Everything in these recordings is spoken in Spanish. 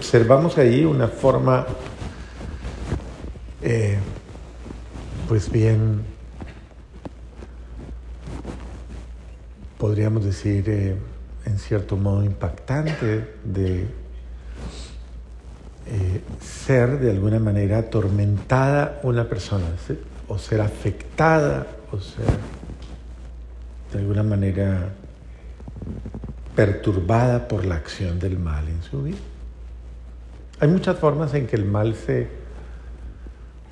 observamos ahí una forma, eh, pues bien, podríamos decir, eh, en cierto modo impactante de eh, ser de alguna manera atormentada una persona, o ser afectada, o ser de alguna manera perturbada por la acción del mal en su vida. Hay muchas formas en que el mal se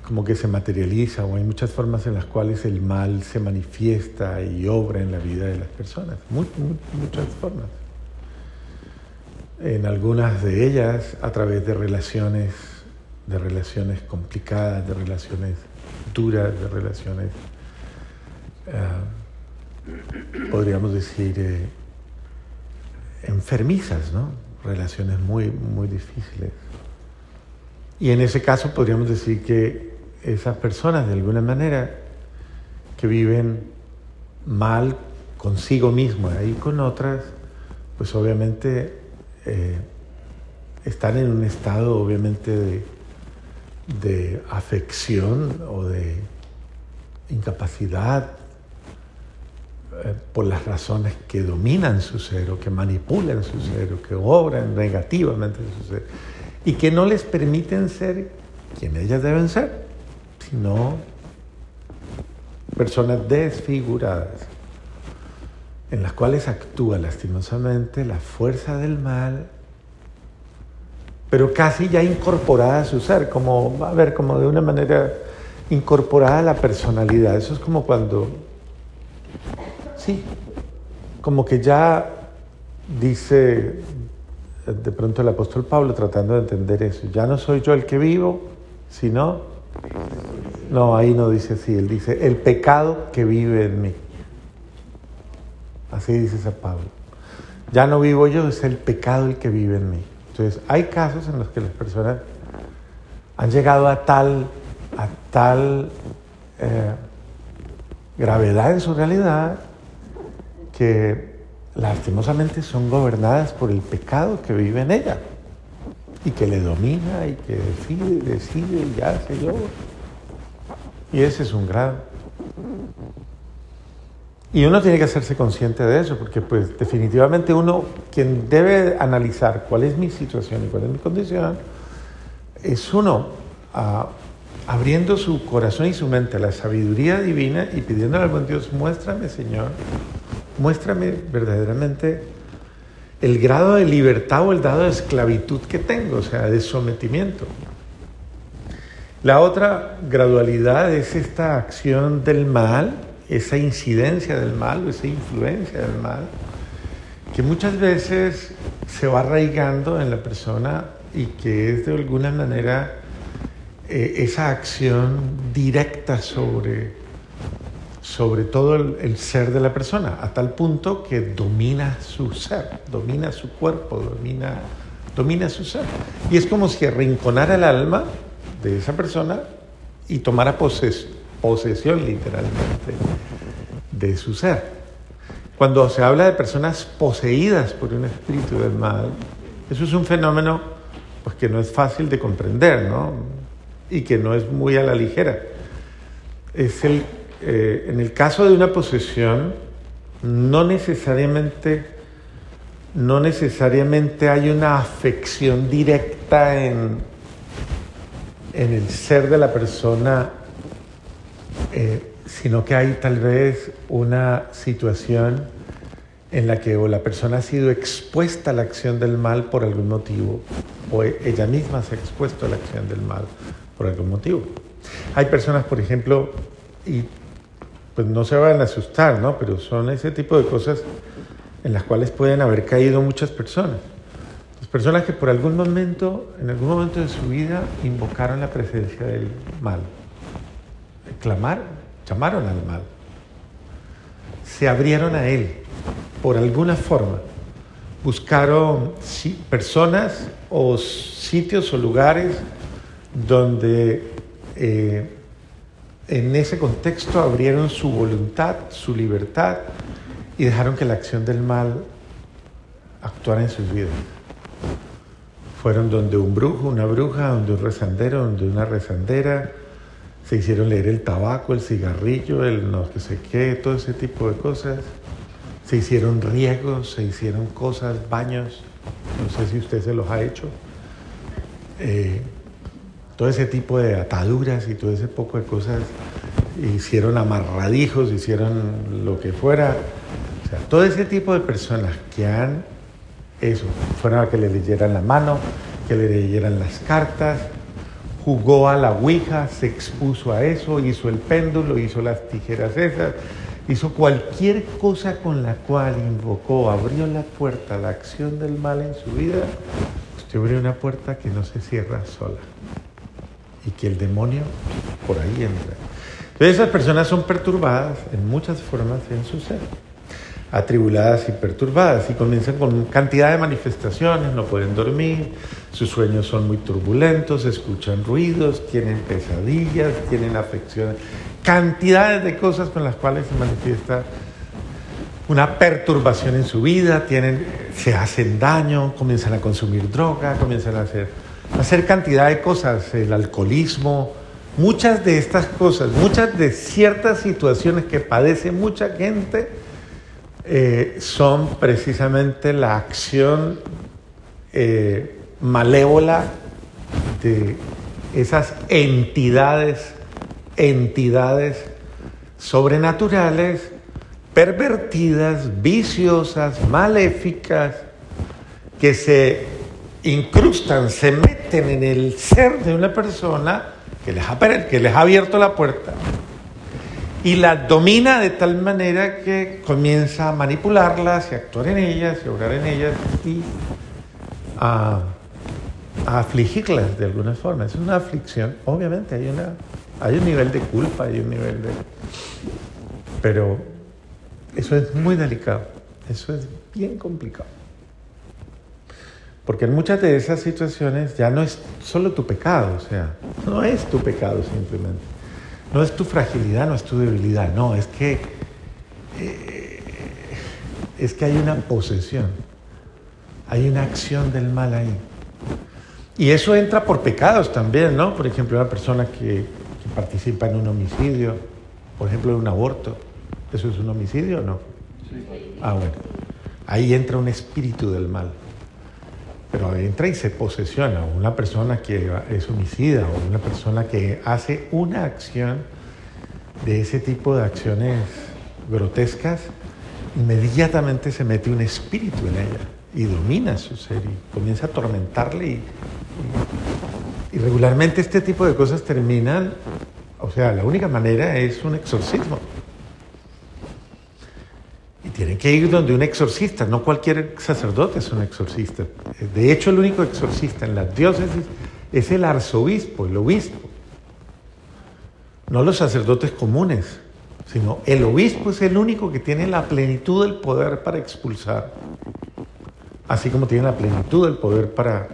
como que se materializa o hay muchas formas en las cuales el mal se manifiesta y obra en la vida de las personas, muchas formas. En algunas de ellas a través de relaciones, de relaciones complicadas, de relaciones duras, de relaciones, eh, podríamos decir, eh, enfermizas, ¿no? Relaciones muy, muy difíciles. Y en ese caso podríamos decir que esas personas, de alguna manera, que viven mal consigo mismo y con otras, pues obviamente eh, están en un estado, obviamente, de, de afección o de incapacidad por las razones que dominan su ser o que manipulan su ser o que obran negativamente su ser y que no les permiten ser quien ellas deben ser, sino personas desfiguradas en las cuales actúa lastimosamente la fuerza del mal, pero casi ya incorporada a su ser, como, a ver, como de una manera incorporada a la personalidad. Eso es como cuando Sí, como que ya dice de pronto el apóstol Pablo tratando de entender eso, ya no soy yo el que vivo, sino, no, ahí no dice así, él dice, el pecado que vive en mí. Así dice San Pablo. Ya no vivo yo, es el pecado el que vive en mí. Entonces, hay casos en los que las personas han llegado a tal, a tal eh, gravedad en su realidad que lastimosamente son gobernadas por el pecado que vive en ella y que le domina y que decide, decide y hace yo. Y ese es un grado. Y uno tiene que hacerse consciente de eso, porque pues definitivamente uno, quien debe analizar cuál es mi situación y cuál es mi condición, es uno ah, abriendo su corazón y su mente a la sabiduría divina y pidiéndole al buen Dios, muéstrame Señor muéstrame verdaderamente el grado de libertad o el grado de esclavitud que tengo, o sea, de sometimiento. La otra gradualidad es esta acción del mal, esa incidencia del mal o esa influencia del mal, que muchas veces se va arraigando en la persona y que es de alguna manera eh, esa acción directa sobre sobre todo el, ser de la persona, a tal punto que domina su ser, domina su cuerpo, domina, domina su ser. Y es como si arrinconara el alma de esa persona y tomara posesión literalmente de su ser. Cuando se habla de personas poseídas por un espíritu del mal, eso es un fenómeno pues, que no es fácil de comprender, ¿no? Y que no es muy a la ligera. Es el eh, en el caso de una posesión, no necesariamente, no necesariamente hay una afección directa en, en el ser de la persona, eh, sino que hay tal vez una situación en la que o la persona ha sido expuesta a la acción del mal por algún motivo, o ella misma se ha expuesto a la acción del mal por algún motivo. Hay personas, por ejemplo, y pues no se van a asustar, ¿no? Pero son ese tipo de cosas en las cuales pueden haber caído muchas personas. Las personas que por algún momento, en algún momento de su vida, invocaron la presencia del mal. Clamaron, llamaron al mal. Se abrieron a él por alguna forma. Buscaron personas o sitios o lugares donde eh, en ese contexto abrieron su voluntad, su libertad y dejaron que la acción del mal actuara en sus vidas. fueron donde un brujo, una bruja, donde un rezandero, donde una rezandera, se hicieron leer el tabaco, el cigarrillo, el no sé qué, todo ese tipo de cosas. Se hicieron riegos, se hicieron cosas, baños, no sé si usted se los ha hecho. Eh, todo ese tipo de ataduras y todo ese poco de cosas, hicieron amarradijos, hicieron lo que fuera. O sea, todo ese tipo de personas que han eso, fueron a que le leyeran la mano, que le leyeran las cartas, jugó a la Ouija, se expuso a eso, hizo el péndulo, hizo las tijeras esas, hizo cualquier cosa con la cual invocó, abrió la puerta a la acción del mal en su vida, usted abrió una puerta que no se cierra sola y que el demonio por ahí entra. Entonces esas personas son perturbadas en muchas formas en su ser atribuladas y perturbadas y comienzan con cantidad de manifestaciones, no pueden dormir, sus sueños son muy turbulentos, escuchan ruidos, tienen pesadillas, tienen afecciones, cantidades de cosas con las cuales se manifiesta una perturbación en su vida, tienen, se hacen daño, comienzan a consumir droga, comienzan a hacer, hacer cantidad de cosas, el alcoholismo, muchas de estas cosas, muchas de ciertas situaciones que padece mucha gente, eh, son precisamente la acción eh, malévola de esas entidades, entidades sobrenaturales, pervertidas, viciosas, maléficas, que se incrustan, se meten en el ser de una persona que les ha, abierto la puerta y las domina de tal manera que comienza a manipularlas y a actuar en ellas y a obrar en ellas y a, afligirlas de alguna forma. Es una aflicción, obviamente hay, una, hay un nivel de culpa, hay un nivel de... Pero eso es muy delicado, eso es bien complicado. Porque en muchas de esas situaciones ya no es solo tu pecado, o sea, no es tu pecado simplemente no es tu fragilidad, no es tu debilidad, no, es que, eh, es que hay una posesión, hay una acción del mal ahí. Y eso entra por pecados también, ¿no? Por ejemplo, una persona que, que participa en un homicidio, por ejemplo, en un aborto, ¿eso es un homicidio o no? Sí. Ah, bueno. Ahí entra un espíritu del mal pero entra y se posesiona. Una persona que es homicida o una persona que hace una acción de ese tipo de acciones grotescas, inmediatamente se mete un espíritu en ella y domina su ser y comienza a atormentarle y, y regularmente este tipo de cosas terminan, o sea, la única manera es un exorcismo. Tienen que ir donde un exorcista, no cualquier sacerdote es un exorcista. De hecho, el único exorcista en las diócesis es el arzobispo, el obispo. No los sacerdotes comunes, sino el obispo es el único que tiene la plenitud del poder para expulsar, así como tiene la plenitud del poder para,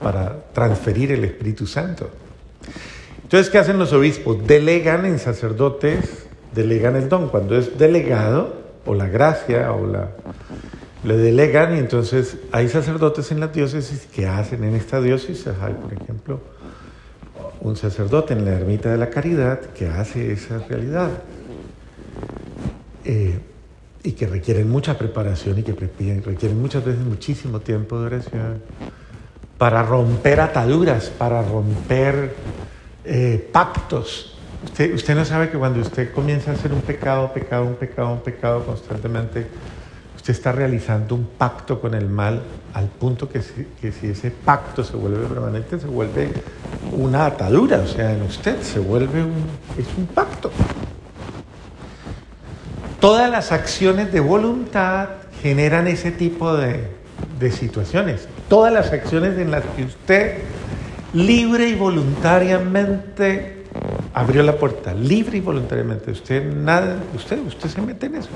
para transferir el Espíritu Santo. Entonces, ¿qué hacen los obispos? Delegan en sacerdotes, delegan el don. Cuando es delegado, o la gracia o la le delegan y entonces hay sacerdotes en la diócesis que hacen en esta diócesis, hay por ejemplo un sacerdote en la ermita de la caridad que hace esa realidad. Eh, y que requieren mucha preparación y que requieren muchas veces muchísimo tiempo de oración para romper ataduras, para romper eh, pactos Usted, no sabe que cuando usted comienza a hacer un pecado, pecado, un pecado, un pecado constantemente, usted está realizando un pacto con el mal al punto que si, ese pacto se vuelve permanente, se vuelve una atadura, o sea, en usted se vuelve un, es un pacto. Todas las acciones de voluntad generan ese tipo de situaciones. Todas las acciones en las que usted libre y voluntariamente abrió la puerta libre y voluntariamente. Usted nada, usted, usted se mete en eso.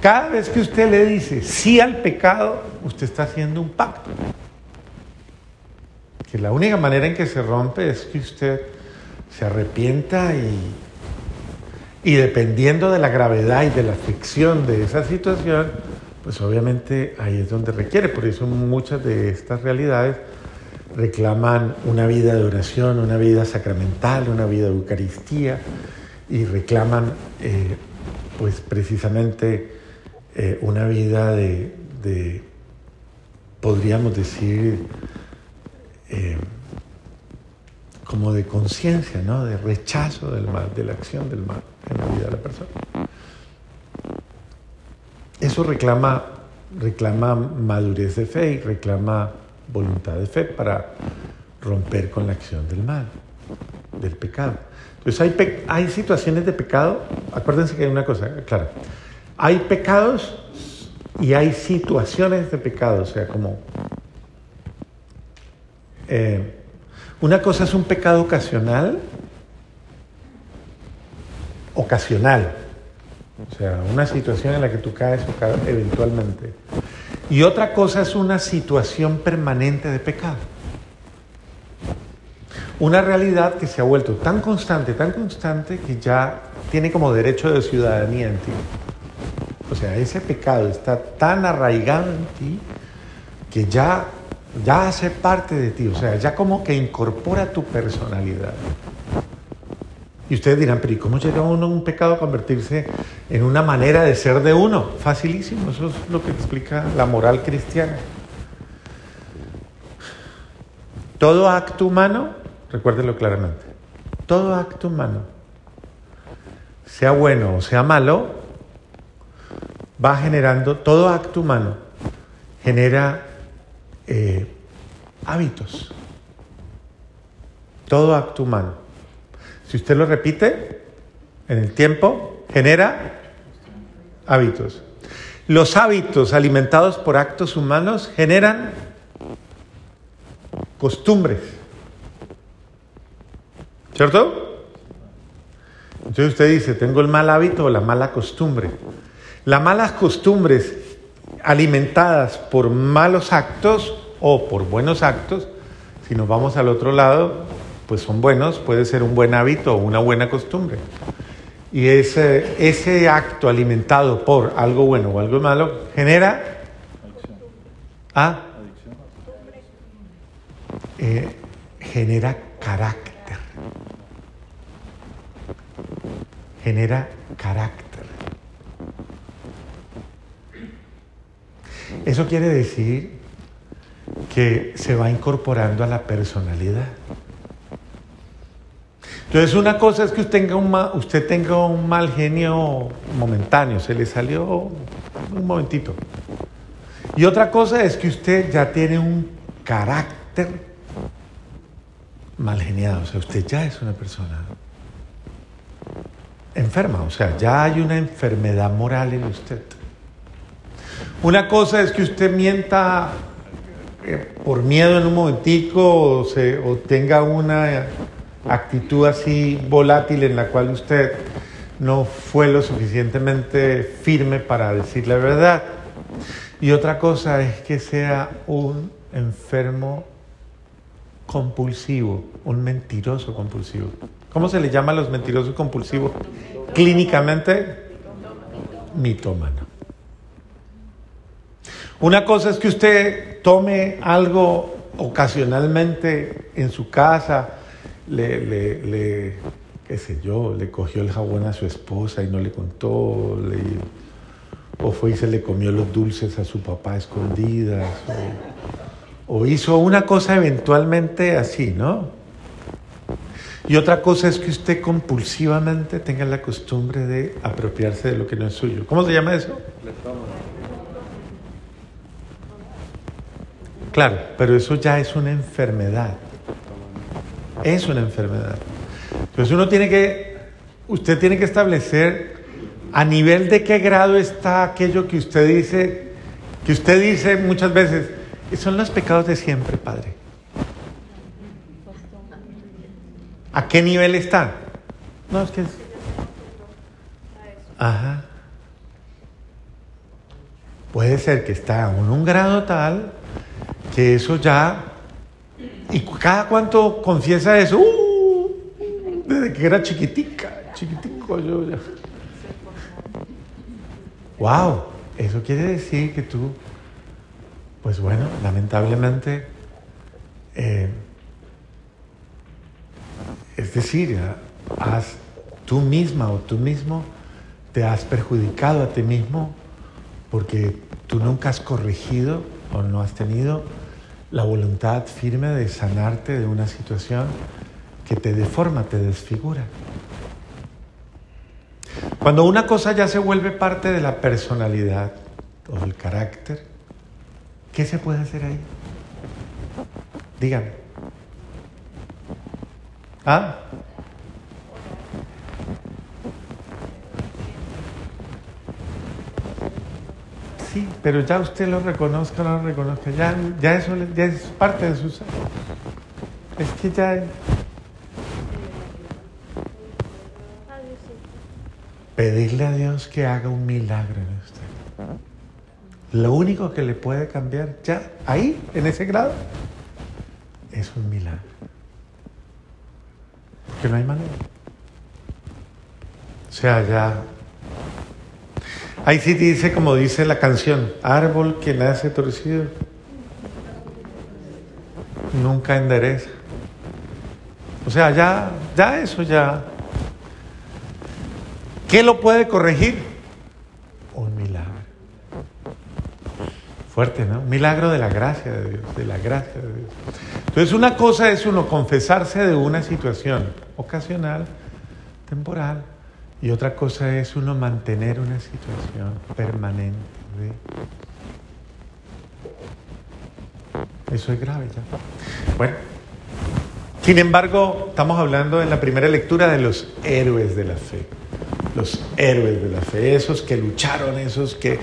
Cada vez que usted le dice sí al pecado, usted está haciendo un pacto. Que la única manera en que se rompe es que usted se arrepienta y, y dependiendo de la gravedad y de la aflicción de esa situación, pues obviamente ahí es donde requiere. Por eso muchas de estas realidades reclaman una vida de oración, una vida sacramental, una vida de Eucaristía y reclaman eh, pues precisamente eh, una vida de, podríamos decir, eh, como de conciencia, ¿no? de rechazo del mal, de la acción del mal en la vida de la persona. Eso reclama, reclama madurez de fe y reclama voluntad de fe para romper con la acción del mal, del pecado. Entonces hay, hay situaciones de pecado, acuérdense que hay una cosa, claro, hay pecados y hay situaciones de pecado, o sea, como... Eh, una cosa es un pecado ocasional, ocasional, o sea, una situación en la que tú caes eventualmente. Y otra cosa es una situación permanente de pecado. Una realidad que se ha vuelto tan constante, tan constante, que ya tiene como derecho de ciudadanía en ti. O sea, ese pecado está tan arraigado en ti que ya, ya hace parte de ti. O sea, ya como que incorpora tu personalidad. Y ustedes dirán, pero ¿y cómo llega uno a un pecado a convertirse en una manera de ser de uno? Facilísimo, eso es lo que explica la moral cristiana. Todo acto humano, recuérdenlo claramente, todo acto humano, sea bueno o sea malo, va generando, todo acto humano genera eh, hábitos. Todo acto humano. Si usted lo repite en el tiempo, genera hábitos. Los hábitos alimentados por actos humanos generan costumbres. ¿Cierto? Entonces usted dice, tengo el mal hábito o la mala costumbre. Las malas costumbres alimentadas por malos actos o por buenos actos, si nos vamos al otro lado, pues son buenos, puede ser un buen hábito o una buena costumbre. Y ese, ese acto alimentado por algo bueno o algo malo genera... ¿Ah? Eh, genera carácter. Genera carácter. Eso quiere decir que se va incorporando a la personalidad. Entonces una cosa es que usted tenga, un mal, genio momentáneo, se le salió un momentito. Y otra cosa es que usted ya tiene un carácter mal geniado, o sea, usted ya es una persona enferma, o sea, ya hay una enfermedad moral en usted. Una cosa es que usted mienta eh, por miedo en un momentico o, se, o tenga una actitud así volátil en la cual usted no fue lo suficientemente firme para decir la verdad. Y otra cosa es que sea un enfermo compulsivo, un mentiroso compulsivo. ¿Cómo se le llama a los mentirosos compulsivos? Clínicamente, mitómano. Una cosa es que usted tome algo ocasionalmente en su casa, le, le, le, qué sé yo, le cogió el jabón a su esposa y no le contó, le, o fue y se le comió los dulces a su papá escondidas, o, o hizo una cosa eventualmente así, ¿no? Y otra cosa es que usted compulsivamente tenga la costumbre de apropiarse de lo que no es suyo. ¿Cómo se llama eso? Claro, pero eso ya es una enfermedad es una enfermedad. Entonces uno tiene que, usted tiene que establecer a nivel de qué grado está aquello que usted dice, que usted dice muchas veces, son los pecados de siempre, Padre. ¿A qué nivel está? No, es que. Ajá. Puede ser que está en un grado tal que eso ya ¿Y cada cuánto confiesa eso? Uh, desde que era chiquitica, chiquitico yo ya. ¡Wow! eso quiere decir que tú, pues bueno, lamentablemente, eh, es decir, has, tú misma o tú mismo te has perjudicado a ti mismo porque tú nunca has corregido o no has tenido la voluntad firme de sanarte de una situación que te deforma, te desfigura. Cuando una cosa ya se vuelve parte de la personalidad o del carácter, ¿qué se puede hacer ahí? Dígame. ¿Ah? Sí, pero ya usted lo reconozca o no lo reconozca, ya, ya eso ya es parte de su ser. Es que ya pedirle a Dios que haga un milagro en usted. Lo único que le puede cambiar ya ahí, en ese grado, es un milagro. Porque no hay manera. O sea, ya... Ahí sí dice, como dice la canción, árbol que nace torcido, nunca endereza. O sea, ya, ya eso ya ¿Qué lo puede corregir? Un milagro. Fuerte, ¿no? Milagro de la gracia de Dios, de la gracia de Dios. Entonces una cosa es uno confesarse de una situación ocasional, temporal, y otra cosa es uno mantener una situación permanente. Eso es grave ya. Bueno, sin embargo, estamos hablando en la primera lectura de los héroes de la fe los héroes de la fe, esos que lucharon, esos que,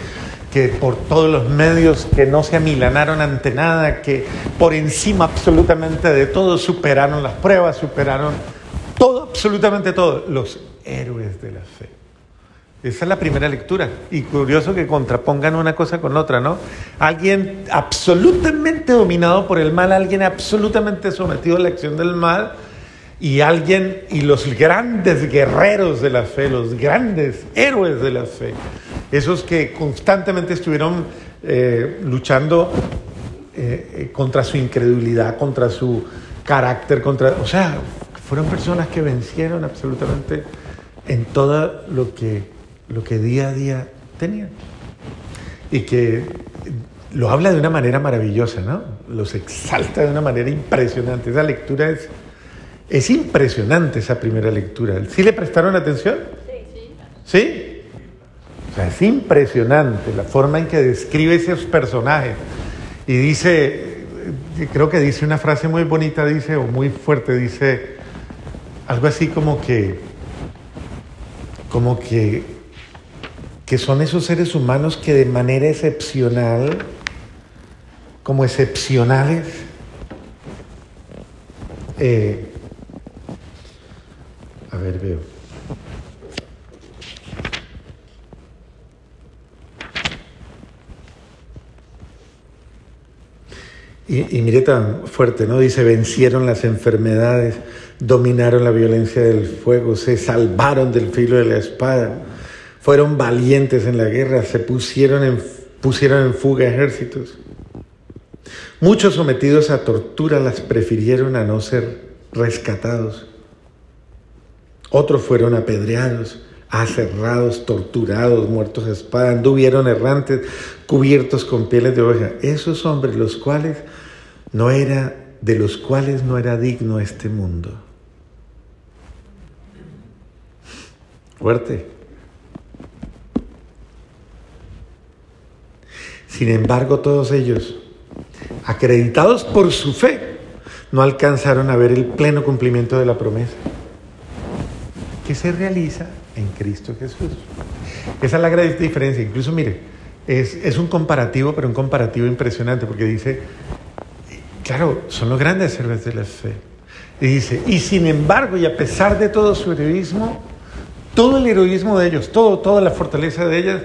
que por todos los medios, que no se amilanaron ante nada, que por encima absolutamente de todo superaron las pruebas, superaron todo, absolutamente todo, los héroes de la fe. Esa es la primera lectura. Y curioso que contrapongan una cosa con otra, ¿no? Alguien absolutamente dominado por el mal, alguien absolutamente sometido a la acción del mal, y alguien, y los grandes guerreros de la fe, los grandes héroes de la fe, esos que constantemente estuvieron eh, luchando eh, eh, contra su incredulidad, contra su carácter, contra, o sea, fueron personas que vencieron absolutamente en todo lo que, lo que día a día tenían. Y que lo habla de una manera maravillosa, ¿no? Los exalta de una manera impresionante. Esa lectura es es impresionante esa primera lectura. ¿Sí le prestaron atención? Sí. ¿Sí? O sea, es impresionante la forma en que describe esos personajes. Y dice, creo que dice una frase muy bonita, dice, o muy fuerte, dice algo así como que, como que, que son esos seres humanos que de manera excepcional, como excepcionales, eh, a ver, veo. Y, mire tan fuerte, ¿no? Dice, vencieron las enfermedades, dominaron la violencia del fuego, se salvaron del filo de la espada, fueron valientes en la guerra, se pusieron en, pusieron en fuga ejércitos. Muchos sometidos a tortura las prefirieron a no ser rescatados. Otros fueron apedreados, aserrados, torturados, muertos a espada, anduvieron errantes, cubiertos con pieles de oveja. Esos hombres, los cuales no era, de los cuales no era digno este mundo. Fuerte. Sin embargo, todos ellos, acreditados por su fe, no alcanzaron a ver el pleno cumplimiento de la promesa que se realiza en Cristo Jesús. Esa es la gran diferencia. Incluso, mire, es, un comparativo, pero un comparativo impresionante, porque dice, claro, son los grandes héroes de la fe. Y dice, y sin embargo, y a pesar de todo su heroísmo, todo el heroísmo de ellos, todo, toda la fortaleza de ellos,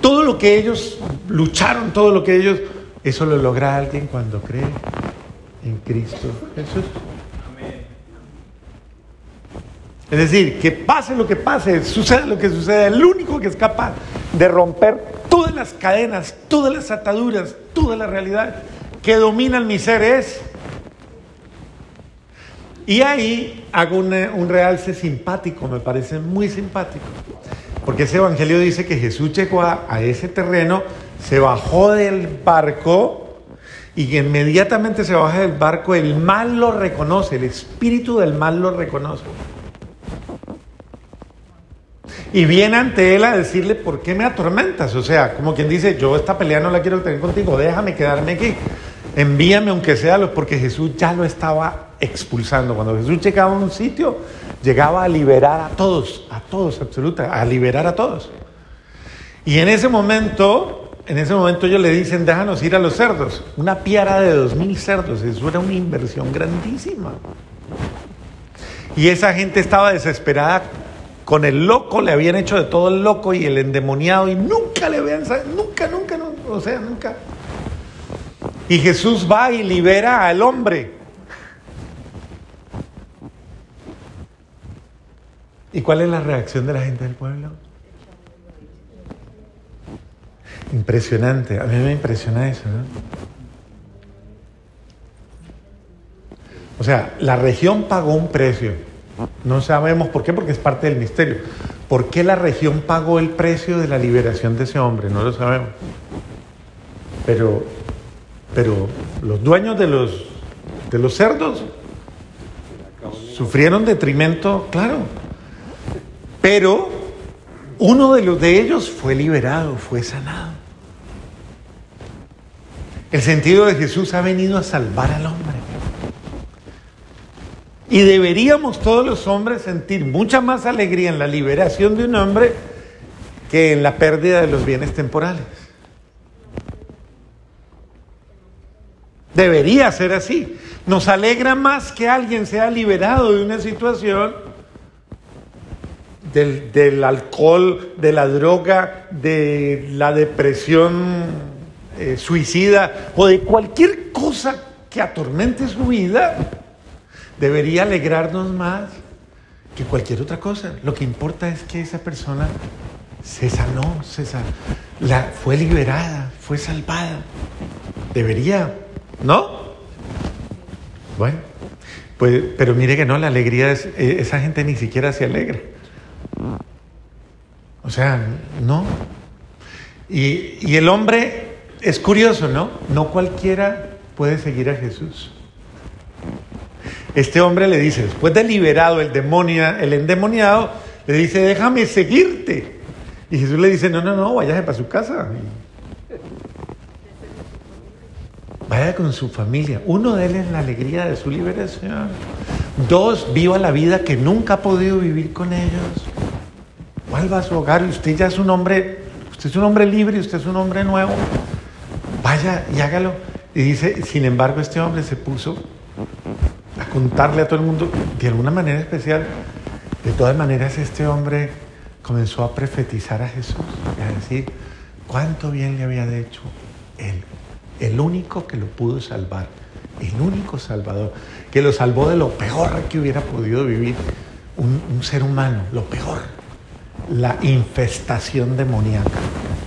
todo lo que ellos lucharon, todo lo que ellos, eso lo logra alguien cuando cree en Cristo Jesús. Es decir, que pase lo que pase, suceda lo que suceda, el único que es capaz de romper todas las cadenas, todas las ataduras, toda la realidad que dominan mi ser es. Y ahí hago un realce simpático, me parece muy simpático, porque ese evangelio dice que Jesús llegó a, a ese terreno, se bajó del barco, y inmediatamente se baja del barco, el mal lo reconoce, el espíritu del mal lo reconoce. Y viene ante él a decirle, ¿por qué me atormentas? O sea, como quien dice, yo esta pelea no la quiero tener contigo, déjame quedarme aquí. Envíame aunque sea, porque Jesús ya lo estaba expulsando. Cuando Jesús llegaba a un sitio, llegaba a liberar a todos, a todos, absoluta, a liberar a todos. Y en ese momento en ese momento ellos le dicen, déjanos ir a los cerdos. Una piara de dos mil cerdos, eso era una inversión grandísima. Y esa gente estaba desesperada con el loco, le habían hecho de todo el loco y el endemoniado y nunca le habían, nunca, nunca, nunca, o sea, nunca. Y Jesús va y libera al hombre. ¿Y cuál es la reacción de la gente del pueblo? Impresionante, a mí me impresiona eso. O sea, la región pagó un precio. No sabemos por qué, porque es parte del misterio. ¿Por qué la región pagó el precio de la liberación de ese hombre? No lo sabemos. Pero, pero los dueños de los, de los cerdos sufrieron detrimento, claro. Pero uno de los de ellos fue liberado, fue sanado. El sentido de Jesús ha venido a salvar al hombre. Y deberíamos todos los hombres sentir mucha más alegría en la liberación de un hombre que en la pérdida de los bienes temporales. Debería ser así. Nos alegra más que alguien sea liberado de una situación del, alcohol, de la droga, de la depresión eh, suicida o de cualquier cosa que atormente su vida, debería alegrarnos más que cualquier otra cosa. Lo que importa es que esa persona se sanó, se fue liberada, fue salvada. Debería, ¿no? Bueno, pues, pero mire que no, la alegría es, eh, esa gente ni siquiera se alegra. O sea, no. Y, y el hombre es curioso, ¿no? No cualquiera puede seguir a Jesús. Este hombre le dice, después de liberado el demonio, el endemoniado, le dice, déjame seguirte. Y Jesús le dice, no, no, no, váyase para su casa. Vaya con su familia. Uno, de él es la alegría de su liberación. Dos, viva la vida que nunca ha podido vivir con ellos. Vuelva a su hogar y usted ya es un hombre, usted es un hombre libre, usted es un hombre nuevo vaya y hágalo. Y dice, sin embargo, este hombre se puso a contarle a todo el mundo de alguna manera especial. De todas maneras, este hombre comenzó a profetizar a Jesús y a decir cuánto bien le había hecho él, el único que lo pudo salvar, el único salvador, que lo salvó de lo peor que hubiera podido vivir un, ser humano, lo peor, la infestación demoníaca,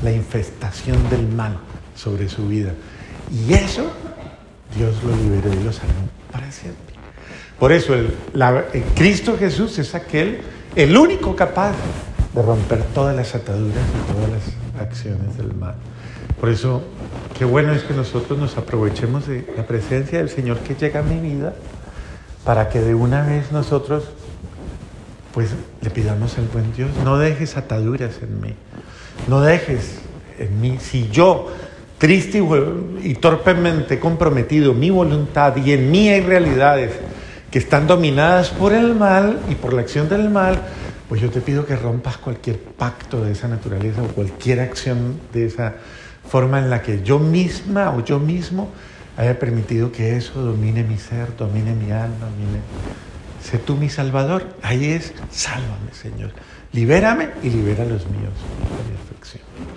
la infestación del mal sobre su vida. Y eso Dios lo liberó y lo salvó para siempre. Por eso el, Cristo Jesús es aquel, el único capaz de romper todas las ataduras y todas las acciones del mal. Por eso, qué bueno es que nosotros nos aprovechemos de la presencia del Señor que llega a mi vida para que de una vez nosotros, pues, le pidamos al buen Dios, no dejes ataduras en mí, no dejes en mí, si yo triste y, torpemente comprometido mi voluntad y en mí hay realidades que están dominadas por el mal y por la acción del mal, pues yo te pido que rompas cualquier pacto de esa naturaleza o cualquier acción de esa forma en la que yo misma o yo mismo haya permitido que eso domine mi ser, domine mi alma, domine... Sé tú mi salvador. Ahí es, sálvame, Señor. Libérame y libera a los míos. La